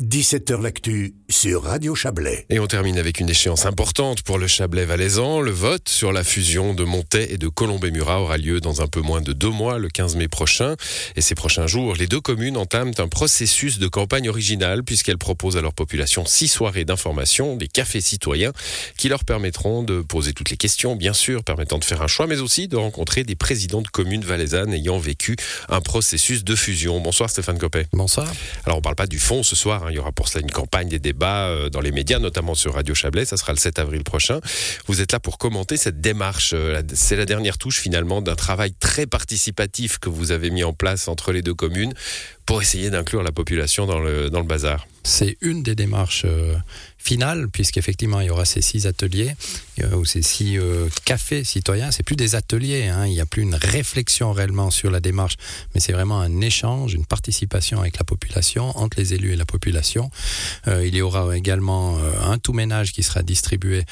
17h L'actu sur Radio Chablais. Et on termine avec une échéance importante pour le Chablais valaisan. Le vote sur la fusion de Montet et de Colombey-Murat aura lieu dans un peu moins de deux mois, le 15 mai prochain. Et ces prochains jours, les deux communes entament un processus de campagne originale puisqu'elles proposent à leur population six soirées d'information, des cafés citoyens qui leur permettront de poser toutes les questions, bien sûr, permettant de faire un choix, mais aussi de rencontrer des présidents de communes valaisannes ayant vécu un processus de fusion. Bonsoir Stéphane Copet. Bonsoir. Alors on parle pas du fond ce soir, hein. Il y aura pour cela une campagne, des débats euh, dans les médias, notamment sur Radio Chablais. Ça sera le 7 avril prochain. Vous êtes là pour commenter cette démarche. Euh, c'est la dernière touche finalement d'un travail très participatif que vous avez mis en place entre les deux communes pour essayer d'inclure la population dans le, dans le bazar. C'est une des démarches euh, finales, puisqu'effectivement, il y aura ces six ateliers euh, ou ces six euh, cafés citoyens. C'est plus des ateliers, hein, il n'y a plus une réflexion réellement sur la démarche, mais c'est vraiment un échange, une participation avec la population, entre les élus et la population. il y aura également un tout ménage qui sera distribué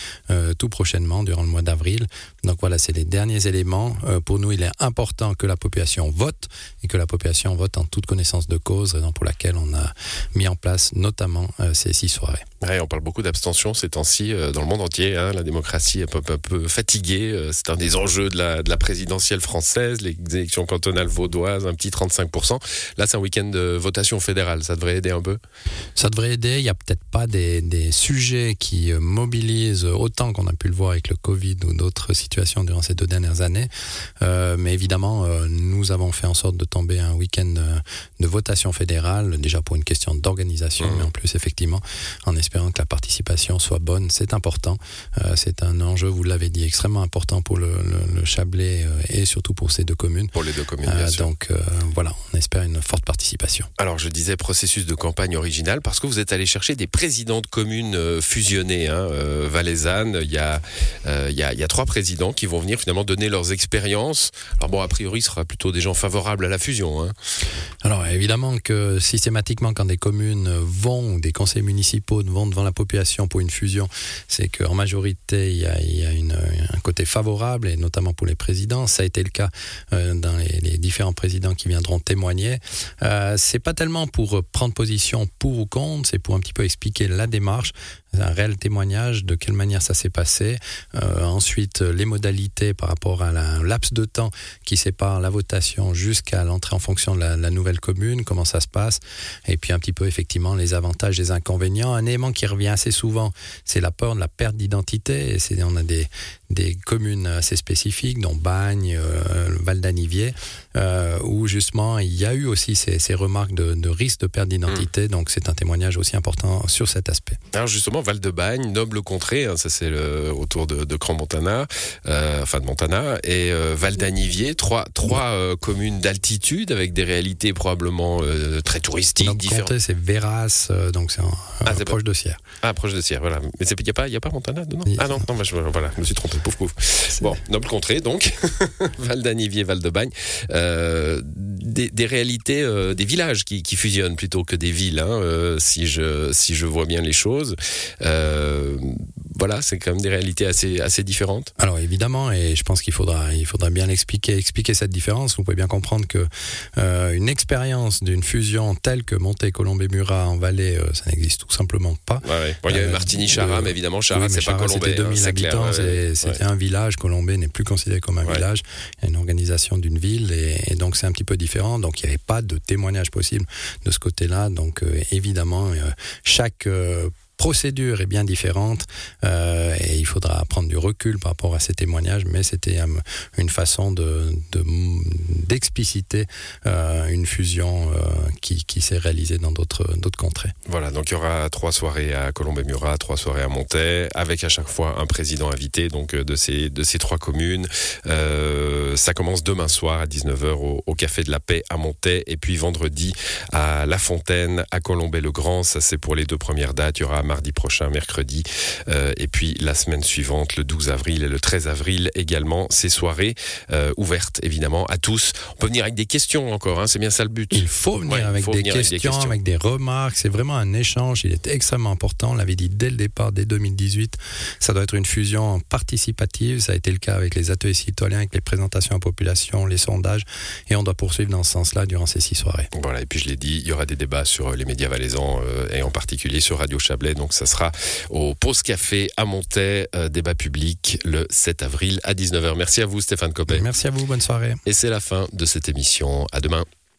tout prochainement durant le mois d'avril. Donc voilà, c'est les derniers éléments. pour nous, il est important que la population vote et que la population vote en toute connaissance de cause, raison pour laquelle on a mis en place notamment euh, ces six soirées. On parle beaucoup d'abstention ces temps-ci euh, dans le monde entier. Hein. la démocratie est un peu, un peu fatiguée. Euh, c'est un des enjeux de la, de la, présidentielle française, les élections cantonales vaudoises, un petit 35%. Là, c'est un week-end de votation fédérale. Ça devrait aider un peu? Ça devrait aider. Il n'y a peut-être pas des, des, sujets qui mobilisent autant qu'on a pu le voir avec le Covid ou d'autres situations durant ces deux dernières années. mais évidemment, nous avons fait en sorte de tomber un week-end de votation fédérale, déjà pour une question d'organisation mais en plus, effectivement, en espérant que la participation soit bonne, c'est important. Euh, c'est un enjeu, vous l'avez dit, extrêmement important pour le, Chablais euh, et surtout pour ces deux communes. Pour les deux communes, bien euh, sûr. Donc voilà, on espère une forte participation. Alors, je disais processus de campagne original parce que vous êtes allé chercher des présidents de communes fusionnées, hein, valaisannes. Il y, a, il, y a, il y a trois présidents qui vont venir finalement donner leurs expériences. Alors bon, a priori, ce sera plutôt des gens favorables à la fusion. Hein. Alors évidemment que systématiquement, quand des communes vont, des conseils municipaux devant la population pour une fusion, c'est qu'en majorité, il y a, un côté favorable, et notamment pour les présidents. Ça a été le cas euh, dans les, les, différents présidents qui viendront témoigner. Euh, c'est pas tellement pour prendre position pour ou contre, c'est pour un petit peu expliquer la démarche, un réel témoignage de quelle manière ça s'est passé. Euh, ensuite, les modalités par rapport à un laps de temps qui sépare la votation jusqu'à l'entrée en fonction de la, la, nouvelle commune, comment ça se passe. Et puis un petit peu effectivement les avantages les inconvénients. Un élément qui revient assez souvent, c'est la peur de la perte d'identité. On a des, des communes assez spécifiques, dont Bagne, euh, Val d'Anivier, euh, où justement il y a eu aussi ces, ces remarques de, de, risque de perte d'identité. Mmh. Donc c'est un témoignage aussi important sur cet aspect. Alors justement, Val de Bagne, noble contrée, hein, ça c'est autour de, de Grand-Montana, euh, enfin de Montana, et euh, Val d'Anivier, trois, trois communes d'altitude avec des réalités probablement très touristiques. Différentes. c'est Véras, donc c'est ah, proche pas... de Sierre. Ah, proche de Sierre, voilà. Mais il n'y a, pas, y a pas Montana dedans? Ah non, non bah, je, voilà, je me suis trompé, pouf pouf. Bon, noble contrée donc, Val d'Anivier, Val de Bagne. Euh, des, réalités, euh, des villages qui, fusionnent plutôt que des villes, hein, euh, si je vois bien les choses. Euh, voilà, c'est quand même des réalités assez, assez différentes. Alors évidemment, et je pense qu'il faudra, il faudra bien l'expliquer, expliquer cette différence. Vous pouvez bien comprendre que euh, une expérience d'une fusion telle que Monté, Colombé, Murat en Valais, euh, ça n'existe tout simplement pas. Ouais, ouais. Bon, il y avait Martigny, Chara, mais évidemment, Chara, oui, c'est pas Colombé. C'était 2000 hein, habitants, c'était un village. Colombé n'est plus considéré comme un village. Il y a une organisation d'une ville, et, et donc c'est un petit peu différent. Donc il n'y avait pas de témoignage possible de ce côté-là. Donc euh, évidemment, euh, chaque euh, procédure est bien différente euh, et il faudra prendre du recul par rapport à ces témoignages, mais c'était une façon de d'expliciter euh, une fusion euh, qui, s'est réalisée dans d'autres contrées. Voilà, donc il y aura trois soirées à Colombey-Murat, trois soirées à Montaix, avec à chaque fois un président invité donc de ces de ces trois communes. Ça commence demain soir à 19h au, au, Café de la Paix à Montaix et puis vendredi à La Fontaine à Colombey-le-Grand. Ça c'est pour les deux premières dates. Il y aura mardi prochain, mercredi, euh, et puis la semaine suivante, le 12 avril et le 13 avril également, ces soirées euh, ouvertes évidemment à tous. On peut venir avec des questions encore, hein, c'est bien ça le but. Il faut venir, Ouais, avec, faut des venir avec des questions, avec des remarques. C'est vraiment un échange. Il est extrêmement important. On l'avait dit dès le départ, dès 2018. Ça doit être une fusion participative. Ça a été le cas avec les ateliers citoyens, avec les présentations à la population, les sondages. Et on doit poursuivre dans ce sens-là durant ces six soirées. Voilà, et puis je l'ai dit, il y aura des débats sur les médias valaisans euh, et en particulier sur Radio Chablais. Donc ça sera au Pause Café à Montaix, euh, débat public le 7 avril à 19h. Merci à vous Stéphane Copé. Merci à vous. Bonne soirée. Et c'est la fin de cette émission. À demain.